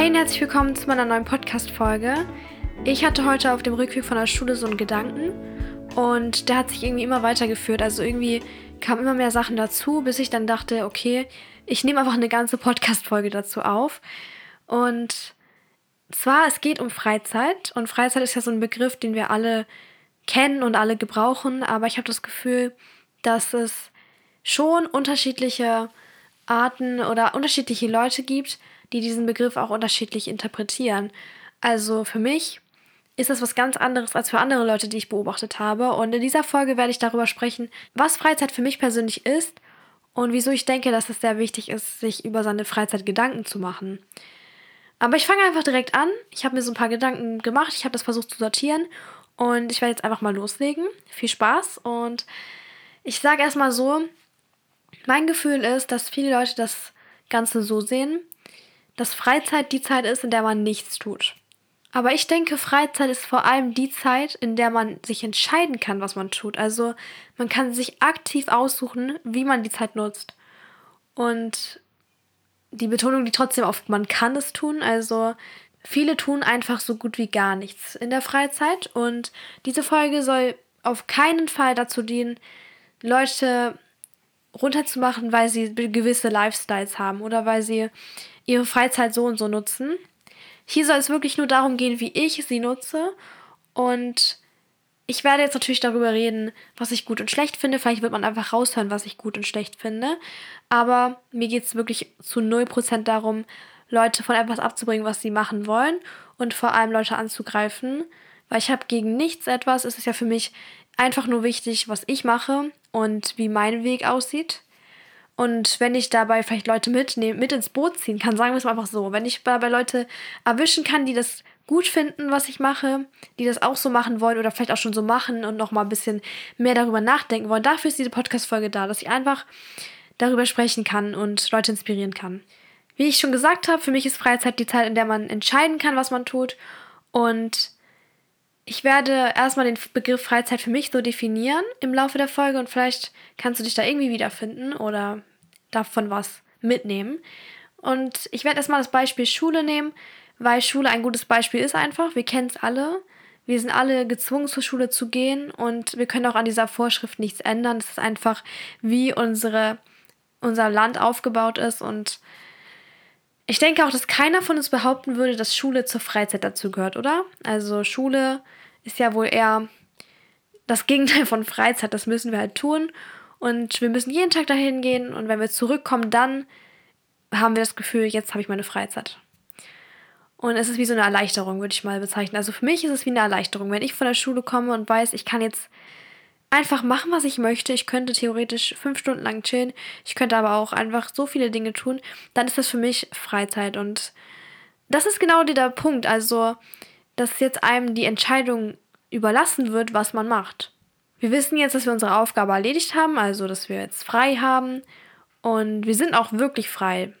Hey und herzlich willkommen zu meiner neuen Podcast-Folge. Ich hatte heute auf dem Rückweg von der Schule so einen Gedanken und der hat sich irgendwie immer weitergeführt. Also irgendwie kamen immer mehr Sachen dazu, bis ich dann dachte, okay, ich nehme einfach eine ganze Podcast-Folge dazu auf. Und zwar, es geht um Freizeit und Freizeit ist ja so ein Begriff, den wir alle kennen und alle gebrauchen, aber ich habe das Gefühl, dass es schon unterschiedliche Arten oder unterschiedliche Leute gibt, die diesen Begriff auch unterschiedlich interpretieren. Also für mich ist das was ganz anderes als für andere Leute, die ich beobachtet habe. Und in dieser Folge werde ich darüber sprechen, was Freizeit für mich persönlich ist und wieso ich denke, dass es sehr wichtig ist, sich über seine Freizeit Gedanken zu machen. Aber ich fange einfach direkt an. Ich habe mir so ein paar Gedanken gemacht. Ich habe das versucht zu sortieren. Und ich werde jetzt einfach mal loslegen. Viel Spaß. Und ich sage erstmal so, mein Gefühl ist, dass viele Leute das Ganze so sehen, dass Freizeit die Zeit ist, in der man nichts tut. Aber ich denke, Freizeit ist vor allem die Zeit, in der man sich entscheiden kann, was man tut. Also man kann sich aktiv aussuchen, wie man die Zeit nutzt. Und die Betonung liegt trotzdem auf, man kann es tun. Also viele tun einfach so gut wie gar nichts in der Freizeit. Und diese Folge soll auf keinen Fall dazu dienen, Leute runterzumachen, weil sie gewisse Lifestyles haben oder weil sie ihre Freizeit so und so nutzen. Hier soll es wirklich nur darum gehen, wie ich sie nutze. Und ich werde jetzt natürlich darüber reden, was ich gut und schlecht finde. Vielleicht wird man einfach raushören, was ich gut und schlecht finde. Aber mir geht es wirklich zu 0% darum, Leute von etwas abzubringen, was sie machen wollen. Und vor allem Leute anzugreifen. Weil ich habe gegen nichts etwas. Es ist ja für mich einfach nur wichtig, was ich mache und wie mein Weg aussieht. Und wenn ich dabei vielleicht Leute mitnehmen, mit ins Boot ziehen kann, sagen wir es mal einfach so, wenn ich dabei Leute erwischen kann, die das gut finden, was ich mache, die das auch so machen wollen oder vielleicht auch schon so machen und noch mal ein bisschen mehr darüber nachdenken wollen, dafür ist diese Podcast-Folge da, dass ich einfach darüber sprechen kann und Leute inspirieren kann. Wie ich schon gesagt habe, für mich ist Freizeit die Zeit, in der man entscheiden kann, was man tut. Und ich werde erstmal den Begriff Freizeit für mich so definieren im Laufe der Folge und vielleicht kannst du dich da irgendwie wiederfinden oder davon was mitnehmen. Und ich werde erstmal das Beispiel Schule nehmen, weil Schule ein gutes Beispiel ist einfach. Wir kennen es alle. Wir sind alle gezwungen, zur Schule zu gehen und wir können auch an dieser Vorschrift nichts ändern. Es ist einfach, wie unsere, unser Land aufgebaut ist. Und ich denke auch, dass keiner von uns behaupten würde, dass Schule zur Freizeit dazu gehört, oder? Also Schule ist ja wohl eher das Gegenteil von Freizeit. Das müssen wir halt tun. Und wir müssen jeden Tag dahin gehen und wenn wir zurückkommen, dann haben wir das Gefühl, jetzt habe ich meine Freizeit. Und es ist wie so eine Erleichterung, würde ich mal bezeichnen. Also für mich ist es wie eine Erleichterung, wenn ich von der Schule komme und weiß, ich kann jetzt einfach machen, was ich möchte. Ich könnte theoretisch fünf Stunden lang chillen. Ich könnte aber auch einfach so viele Dinge tun. Dann ist das für mich Freizeit. Und das ist genau der Punkt. Also, dass jetzt einem die Entscheidung überlassen wird, was man macht. Wir wissen jetzt, dass wir unsere Aufgabe erledigt haben, also dass wir jetzt frei haben und wir sind auch wirklich frei.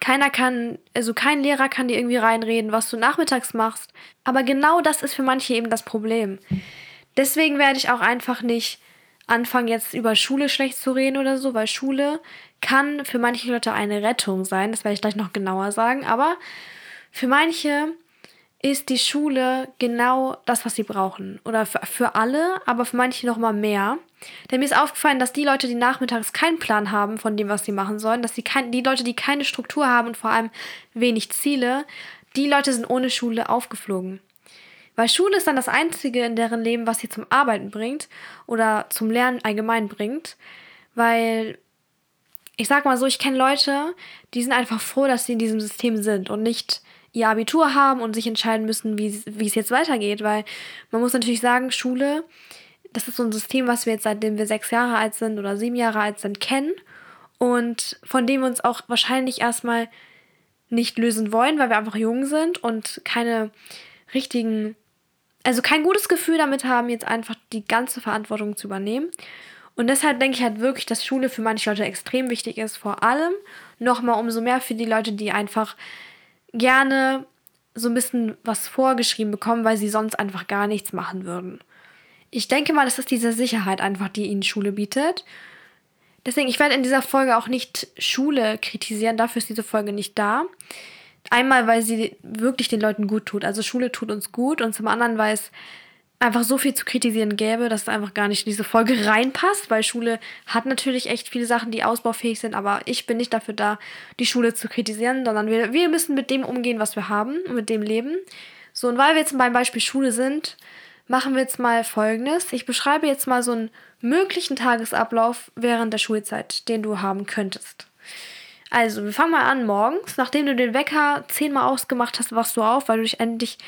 Keiner kann, also kein Lehrer kann dir irgendwie reinreden, was du nachmittags machst. Aber genau das ist für manche eben das Problem. Deswegen werde ich auch einfach nicht anfangen, jetzt über Schule schlecht zu reden oder so, weil Schule kann für manche Leute eine Rettung sein. Das werde ich gleich noch genauer sagen. Aber für manche ist die Schule genau das, was sie brauchen. Oder für, für alle, aber für manche noch mal mehr. Denn mir ist aufgefallen, dass die Leute, die nachmittags keinen Plan haben von dem, was sie machen sollen, dass sie kein, die Leute, die keine Struktur haben und vor allem wenig Ziele, die Leute sind ohne Schule aufgeflogen. Weil Schule ist dann das Einzige in deren Leben, was sie zum Arbeiten bringt oder zum Lernen allgemein bringt. Weil ich sag mal so, ich kenne Leute, die sind einfach froh, dass sie in diesem System sind und nicht ihr Abitur haben und sich entscheiden müssen, wie, es jetzt weitergeht. Weil man muss natürlich sagen, Schule, das ist so ein System, was wir jetzt seitdem wir sechs Jahre alt sind oder sieben Jahre alt sind, kennen und von dem wir uns auch wahrscheinlich erstmal nicht lösen wollen, weil wir einfach jung sind und keine richtigen, also kein gutes Gefühl damit haben, jetzt einfach die ganze Verantwortung zu übernehmen. Und deshalb denke ich halt wirklich, dass Schule für manche Leute extrem wichtig ist, vor allem nochmal umso mehr für die Leute, die einfach gerne so ein bisschen was vorgeschrieben bekommen, weil sie sonst einfach gar nichts machen würden. Ich denke mal, das ist diese Sicherheit einfach, die ihnen Schule bietet. Deswegen, ich werde in dieser Folge auch nicht Schule kritisieren, dafür ist diese Folge nicht da. Einmal, weil sie wirklich den Leuten gut tut. Also Schule tut uns gut und zum anderen, weil es einfach so viel zu kritisieren gäbe, dass es einfach gar nicht in diese Folge reinpasst, weil Schule hat natürlich echt viele Sachen, die ausbaufähig sind, aber ich bin nicht dafür da, die Schule zu kritisieren, sondern wir, wir müssen mit dem umgehen, was wir haben und mit dem leben. So, und weil wir jetzt beim Beispiel Schule sind, machen wir jetzt mal folgendes. Ich beschreibe jetzt mal so einen möglichen Tagesablauf während der Schulzeit, den du haben könntest. Also, wir fangen mal an morgens. Nachdem du den Wecker zehnmal ausgemacht hast, wachst du auf, weil du dich endlich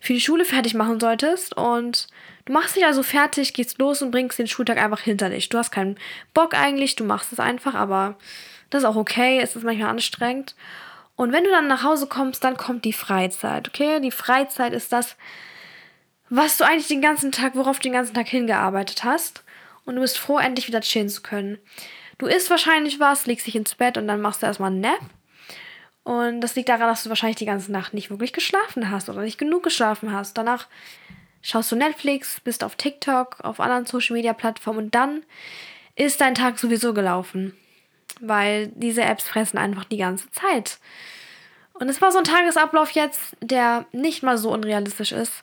für die Schule fertig machen solltest. Und du machst dich also fertig, gehst los und bringst den Schultag einfach hinter dich. Du hast keinen Bock eigentlich, du machst es einfach, aber das ist auch okay. Es ist manchmal anstrengend. Und wenn du dann nach Hause kommst, dann kommt die Freizeit, okay? Die Freizeit ist das, was du eigentlich den ganzen Tag, worauf du den ganzen Tag hingearbeitet hast. Und du bist froh, endlich wieder chillen zu können. Du isst wahrscheinlich was, legst dich ins Bett und dann machst du erstmal einen Nap. Und das liegt daran, dass du wahrscheinlich die ganze Nacht nicht wirklich geschlafen hast oder nicht genug geschlafen hast. Danach schaust du Netflix, bist auf TikTok, auf anderen Social Media Plattformen und dann ist dein Tag sowieso gelaufen. Weil diese Apps fressen einfach die ganze Zeit. Und es war so ein Tagesablauf jetzt, der nicht mal so unrealistisch ist.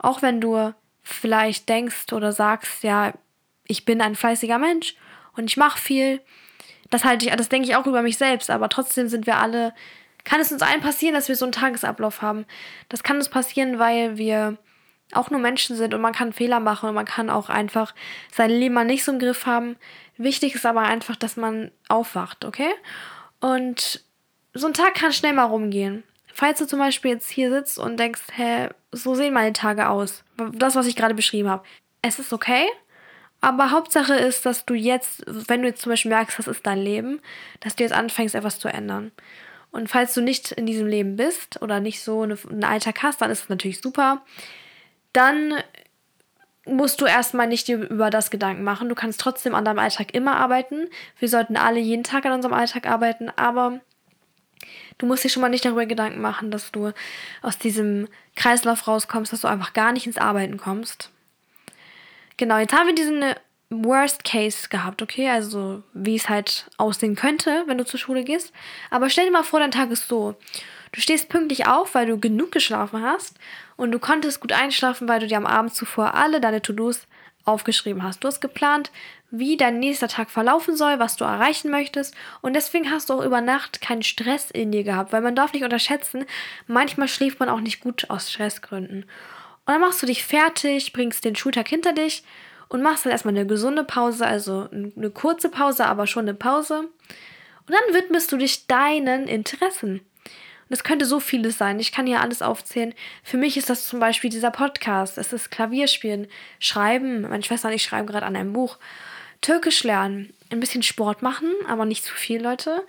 Auch wenn du vielleicht denkst oder sagst, ja, ich bin ein fleißiger Mensch und ich mache viel. Das halte ich, das denke ich auch über mich selbst, aber trotzdem sind wir alle, kann es uns allen passieren, dass wir so einen Tagesablauf haben. Das kann uns passieren, weil wir auch nur Menschen sind und man kann Fehler machen und man kann auch einfach sein Leben mal nicht so im Griff haben. Wichtig ist aber einfach, dass man aufwacht, okay? Und so ein Tag kann schnell mal rumgehen. Falls du zum Beispiel jetzt hier sitzt und denkst, hä, so sehen meine Tage aus. Das, was ich gerade beschrieben habe. Es ist okay, aber Hauptsache ist, dass du jetzt, wenn du jetzt zum Beispiel merkst, das ist dein Leben, dass du jetzt anfängst, etwas zu ändern. Und falls du nicht in diesem Leben bist oder nicht so einen Alltag hast, dann ist es natürlich super. Dann musst du erstmal nicht dir über das Gedanken machen. Du kannst trotzdem an deinem Alltag immer arbeiten. Wir sollten alle jeden Tag an unserem Alltag arbeiten, aber du musst dir schon mal nicht darüber Gedanken machen, dass du aus diesem Kreislauf rauskommst, dass du einfach gar nicht ins Arbeiten kommst. Genau, jetzt haben wir diesen äh, Worst Case gehabt, okay? Also, wie es halt aussehen könnte, wenn du zur Schule gehst. Aber stell dir mal vor, dein Tag ist so. Du stehst pünktlich auf, weil du genug geschlafen hast und du konntest gut einschlafen, weil du dir am Abend zuvor alle deine To-Dos aufgeschrieben hast. Du hast geplant, wie dein nächster Tag verlaufen soll, was du erreichen möchtest und deswegen hast du auch über Nacht keinen Stress in dir gehabt, weil man darf nicht unterschätzen, manchmal schläft man auch nicht gut aus Stressgründen. Und dann machst du dich fertig, bringst den Schultag hinter dich und machst dann erstmal eine gesunde Pause, also eine kurze Pause, aber schon eine Pause. Und dann widmest du dich deinen Interessen. Und das könnte so vieles sein. Ich kann hier alles aufzählen. Für mich ist das zum Beispiel dieser Podcast. Es ist Klavierspielen, Schreiben. Meine Schwester und ich schreiben gerade an einem Buch. Türkisch lernen. Ein bisschen Sport machen, aber nicht zu viel, Leute.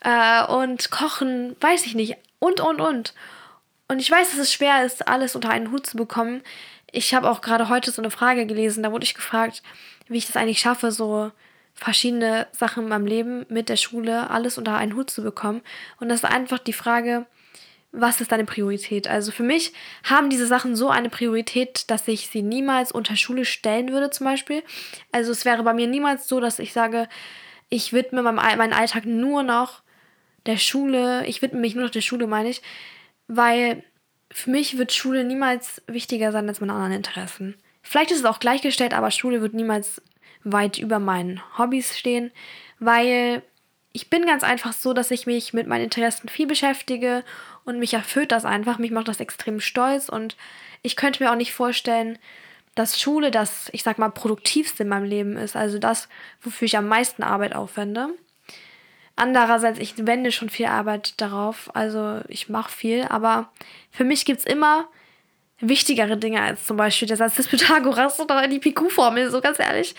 Äh, und kochen, weiß ich nicht. Und, und, und. Und ich weiß, dass es schwer ist, alles unter einen Hut zu bekommen. Ich habe auch gerade heute so eine Frage gelesen, da wurde ich gefragt, wie ich das eigentlich schaffe, so verschiedene Sachen in meinem Leben mit der Schule alles unter einen Hut zu bekommen. Und das ist einfach die Frage, was ist deine Priorität? Also für mich haben diese Sachen so eine Priorität, dass ich sie niemals unter Schule stellen würde, zum Beispiel. Also es wäre bei mir niemals so, dass ich sage, ich widme meinen Alltag nur noch der Schule, ich widme mich nur noch der Schule, meine ich weil für mich wird Schule niemals wichtiger sein als meine anderen Interessen. Vielleicht ist es auch gleichgestellt, aber Schule wird niemals weit über meinen Hobbys stehen, weil ich bin ganz einfach so, dass ich mich mit meinen Interessen viel beschäftige und mich erfüllt das einfach. Mich macht das extrem stolz und ich könnte mir auch nicht vorstellen, dass Schule das, ich sag mal, produktivste in meinem Leben ist. Also das, wofür ich am meisten Arbeit aufwende. Andererseits, ich wende schon viel Arbeit darauf, also ich mache viel, aber für mich gibt es immer wichtigere Dinge als zum Beispiel der Satz des Pythagoras oder die PQ-Formel, so ganz ehrlich.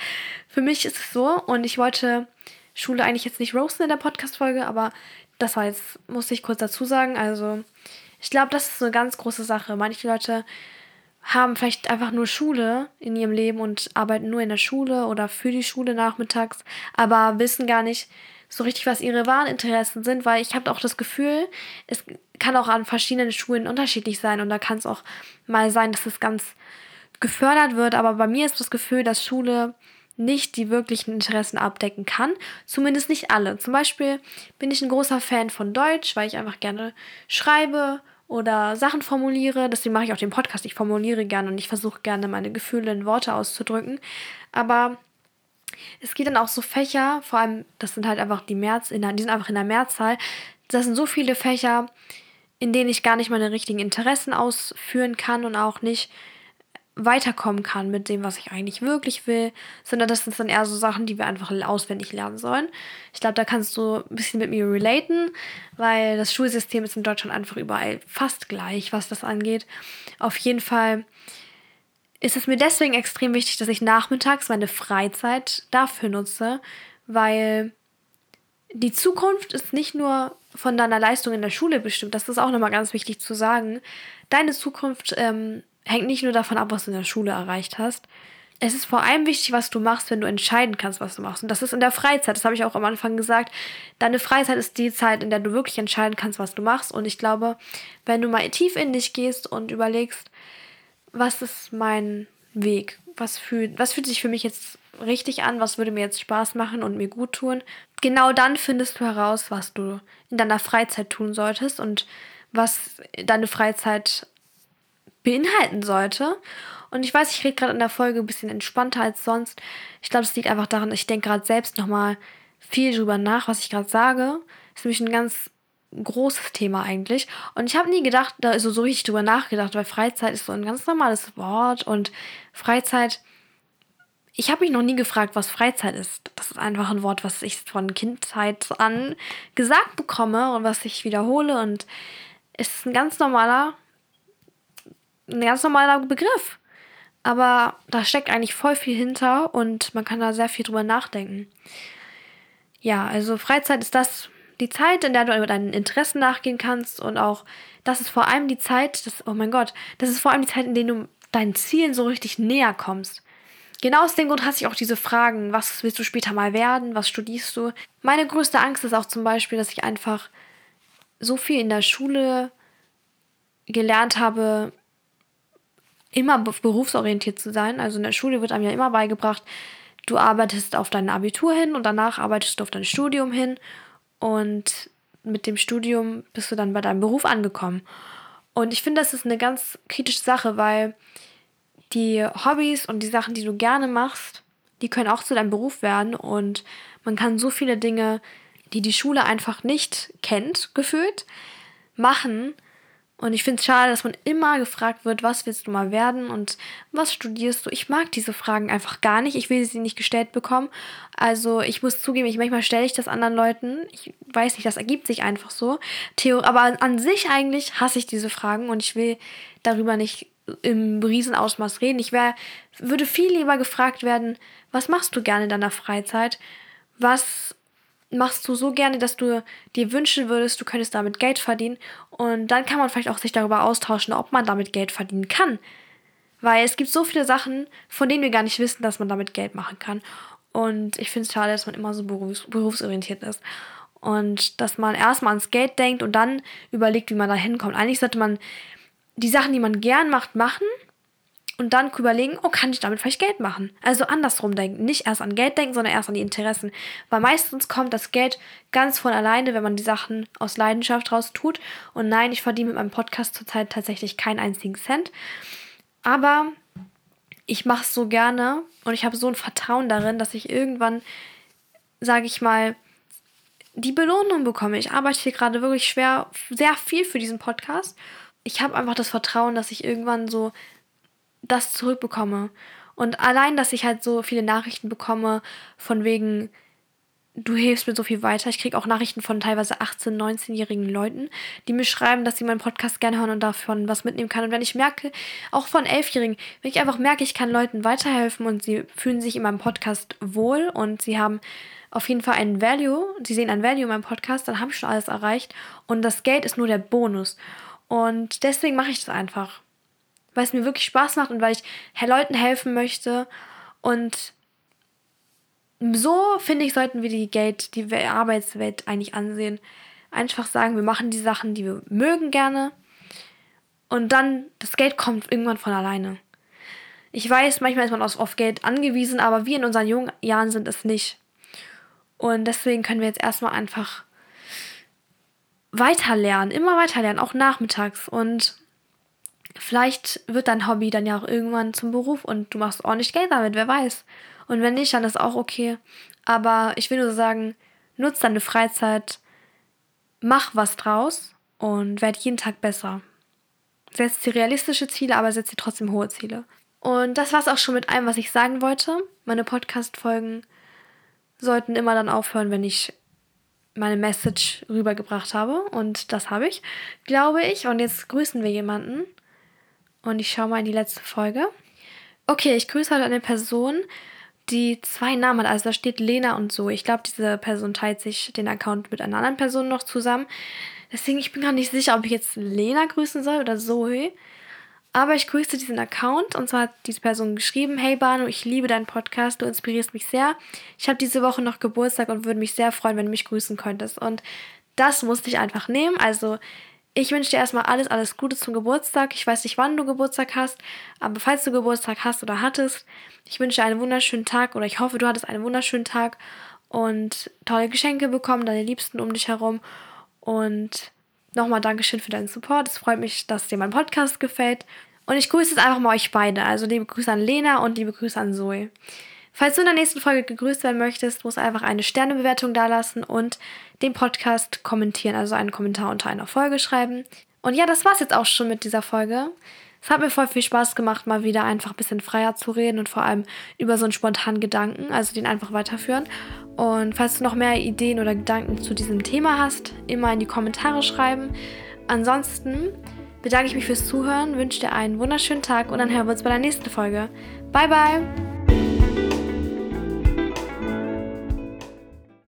Für mich ist es so und ich wollte Schule eigentlich jetzt nicht roasten in der Podcast-Folge, aber das war jetzt, muss ich kurz dazu sagen. Also, ich glaube, das ist eine ganz große Sache. Manche Leute haben vielleicht einfach nur Schule in ihrem Leben und arbeiten nur in der Schule oder für die Schule nachmittags, aber wissen gar nicht, so richtig, was ihre wahren Interessen sind, weil ich habe auch das Gefühl, es kann auch an verschiedenen Schulen unterschiedlich sein und da kann es auch mal sein, dass es ganz gefördert wird, aber bei mir ist das Gefühl, dass Schule nicht die wirklichen Interessen abdecken kann. Zumindest nicht alle. Zum Beispiel bin ich ein großer Fan von Deutsch, weil ich einfach gerne schreibe oder Sachen formuliere. Deswegen mache ich auch den Podcast. Ich formuliere gerne und ich versuche gerne meine Gefühle in Worte auszudrücken. Aber es gibt dann auch so Fächer, vor allem, das sind halt einfach die März, die sind einfach in der Mehrzahl. Das sind so viele Fächer, in denen ich gar nicht meine richtigen Interessen ausführen kann und auch nicht weiterkommen kann mit dem, was ich eigentlich wirklich will, sondern das sind dann eher so Sachen, die wir einfach auswendig lernen sollen. Ich glaube, da kannst du ein bisschen mit mir relaten, weil das Schulsystem ist in Deutschland einfach überall fast gleich, was das angeht. Auf jeden Fall ist es mir deswegen extrem wichtig, dass ich nachmittags meine Freizeit dafür nutze, weil die Zukunft ist nicht nur von deiner Leistung in der Schule bestimmt, das ist auch nochmal ganz wichtig zu sagen. Deine Zukunft ähm, hängt nicht nur davon ab, was du in der Schule erreicht hast. Es ist vor allem wichtig, was du machst, wenn du entscheiden kannst, was du machst. Und das ist in der Freizeit. Das habe ich auch am Anfang gesagt. Deine Freizeit ist die Zeit, in der du wirklich entscheiden kannst, was du machst. Und ich glaube, wenn du mal tief in dich gehst und überlegst, was ist mein Weg? Was fühlt, was fühlt sich für mich jetzt richtig an? Was würde mir jetzt Spaß machen und mir gut tun? Genau dann findest du heraus, was du in deiner Freizeit tun solltest und was deine Freizeit beinhalten sollte. Und ich weiß, ich rede gerade in der Folge ein bisschen entspannter als sonst. Ich glaube, es liegt einfach daran, ich denke gerade selbst nochmal viel drüber nach, was ich gerade sage. Das ist nämlich ein ganz großes Thema eigentlich. Und ich habe nie gedacht, da also so richtig drüber nachgedacht, weil Freizeit ist so ein ganz normales Wort und Freizeit. Ich habe mich noch nie gefragt, was Freizeit ist. Das ist einfach ein Wort, was ich von Kindheit an gesagt bekomme und was ich wiederhole. Und es ist ein ganz normaler ein ganz normaler Begriff. Aber da steckt eigentlich voll viel hinter und man kann da sehr viel drüber nachdenken. Ja, also Freizeit ist das, die Zeit, in der du deinen Interessen nachgehen kannst und auch, das ist vor allem die Zeit, das, oh mein Gott, das ist vor allem die Zeit, in der du deinen Zielen so richtig näher kommst. Genau aus dem Grund hasse ich auch diese Fragen, was willst du später mal werden, was studierst du? Meine größte Angst ist auch zum Beispiel, dass ich einfach so viel in der Schule gelernt habe, immer berufsorientiert zu sein. Also in der Schule wird einem ja immer beigebracht, du arbeitest auf dein Abitur hin und danach arbeitest du auf dein Studium hin und mit dem Studium bist du dann bei deinem Beruf angekommen. Und ich finde, das ist eine ganz kritische Sache, weil die Hobbys und die Sachen, die du gerne machst, die können auch zu deinem Beruf werden und man kann so viele Dinge, die die Schule einfach nicht kennt, gefühlt, machen, und ich finde es schade, dass man immer gefragt wird, was willst du mal werden und was studierst du? Ich mag diese Fragen einfach gar nicht. Ich will sie nicht gestellt bekommen. Also ich muss zugeben, ich manchmal stelle ich das anderen Leuten. Ich weiß nicht, das ergibt sich einfach so. Theo, aber an sich eigentlich hasse ich diese Fragen und ich will darüber nicht im Riesenausmaß reden. Ich wär, würde viel lieber gefragt werden, was machst du gerne in deiner Freizeit? Was machst du so gerne, dass du dir wünschen würdest, du könntest damit Geld verdienen. Und dann kann man vielleicht auch sich darüber austauschen, ob man damit Geld verdienen kann. Weil es gibt so viele Sachen, von denen wir gar nicht wissen, dass man damit Geld machen kann. Und ich finde es schade, dass man immer so berufs berufsorientiert ist. Und dass man erstmal ans Geld denkt und dann überlegt, wie man da hinkommt. Eigentlich sollte man die Sachen, die man gern macht, machen und dann überlegen, oh, kann ich damit vielleicht Geld machen? Also andersrum denken. Nicht erst an Geld denken, sondern erst an die Interessen. Weil meistens kommt das Geld ganz von alleine, wenn man die Sachen aus Leidenschaft raus tut. Und nein, ich verdiene mit meinem Podcast zurzeit tatsächlich keinen einzigen Cent. Aber ich mache es so gerne und ich habe so ein Vertrauen darin, dass ich irgendwann, sage ich mal, die Belohnung bekomme. Ich arbeite hier gerade wirklich schwer, sehr viel für diesen Podcast. Ich habe einfach das Vertrauen, dass ich irgendwann so das zurückbekomme. Und allein, dass ich halt so viele Nachrichten bekomme, von wegen, du hilfst mir so viel weiter. Ich kriege auch Nachrichten von teilweise 18-, 19-jährigen Leuten, die mir schreiben, dass sie meinen Podcast gerne hören und davon was mitnehmen kann. Und wenn ich merke, auch von 11-Jährigen, wenn ich einfach merke, ich kann Leuten weiterhelfen und sie fühlen sich in meinem Podcast wohl und sie haben auf jeden Fall einen Value, sie sehen ein Value in meinem Podcast, dann habe ich schon alles erreicht. Und das Geld ist nur der Bonus. Und deswegen mache ich das einfach weil es mir wirklich Spaß macht und weil ich Leuten helfen möchte. Und so finde ich, sollten wir die Geld, die Arbeitswelt eigentlich ansehen. Einfach sagen, wir machen die Sachen, die wir mögen gerne. Und dann, das Geld kommt irgendwann von alleine. Ich weiß, manchmal ist man auf Geld angewiesen, aber wir in unseren jungen Jahren sind es nicht. Und deswegen können wir jetzt erstmal einfach weiter lernen, immer weiter lernen, auch nachmittags. Und vielleicht wird dein Hobby dann ja auch irgendwann zum Beruf und du machst ordentlich Geld damit, wer weiß. Und wenn nicht, dann ist auch okay. Aber ich will nur sagen, nutz deine Freizeit, mach was draus und werd jeden Tag besser. Setz dir realistische Ziele, aber setz dir trotzdem hohe Ziele. Und das war's auch schon mit allem, was ich sagen wollte. Meine Podcast-Folgen sollten immer dann aufhören, wenn ich meine Message rübergebracht habe. Und das habe ich, glaube ich. Und jetzt grüßen wir jemanden. Und ich schaue mal in die letzte Folge. Okay, ich grüße heute eine Person, die zwei Namen hat. Also da steht Lena und so. Ich glaube, diese Person teilt sich den Account mit einer anderen Person noch zusammen. Deswegen, ich bin gar nicht sicher, ob ich jetzt Lena grüßen soll oder Zoe. Aber ich grüße diesen Account und zwar hat diese Person geschrieben: Hey Banu, ich liebe deinen Podcast, du inspirierst mich sehr. Ich habe diese Woche noch Geburtstag und würde mich sehr freuen, wenn du mich grüßen könntest. Und das musste ich einfach nehmen. Also, ich wünsche dir erstmal alles, alles Gute zum Geburtstag. Ich weiß nicht, wann du Geburtstag hast, aber falls du Geburtstag hast oder hattest, ich wünsche dir einen wunderschönen Tag oder ich hoffe, du hattest einen wunderschönen Tag und tolle Geschenke bekommen, deine Liebsten um dich herum. Und nochmal Dankeschön für deinen Support. Es freut mich, dass dir mein Podcast gefällt. Und ich grüße jetzt einfach mal euch beide. Also liebe Grüße an Lena und liebe Grüße an Zoe. Falls du in der nächsten Folge gegrüßt werden möchtest, musst du einfach eine Sternebewertung dalassen und den Podcast kommentieren, also einen Kommentar unter einer Folge schreiben. Und ja, das war's jetzt auch schon mit dieser Folge. Es hat mir voll viel Spaß gemacht, mal wieder einfach ein bisschen freier zu reden und vor allem über so einen spontanen Gedanken, also den einfach weiterführen. Und falls du noch mehr Ideen oder Gedanken zu diesem Thema hast, immer in die Kommentare schreiben. Ansonsten bedanke ich mich fürs Zuhören, wünsche dir einen wunderschönen Tag und dann hören wir uns bei der nächsten Folge. Bye, bye!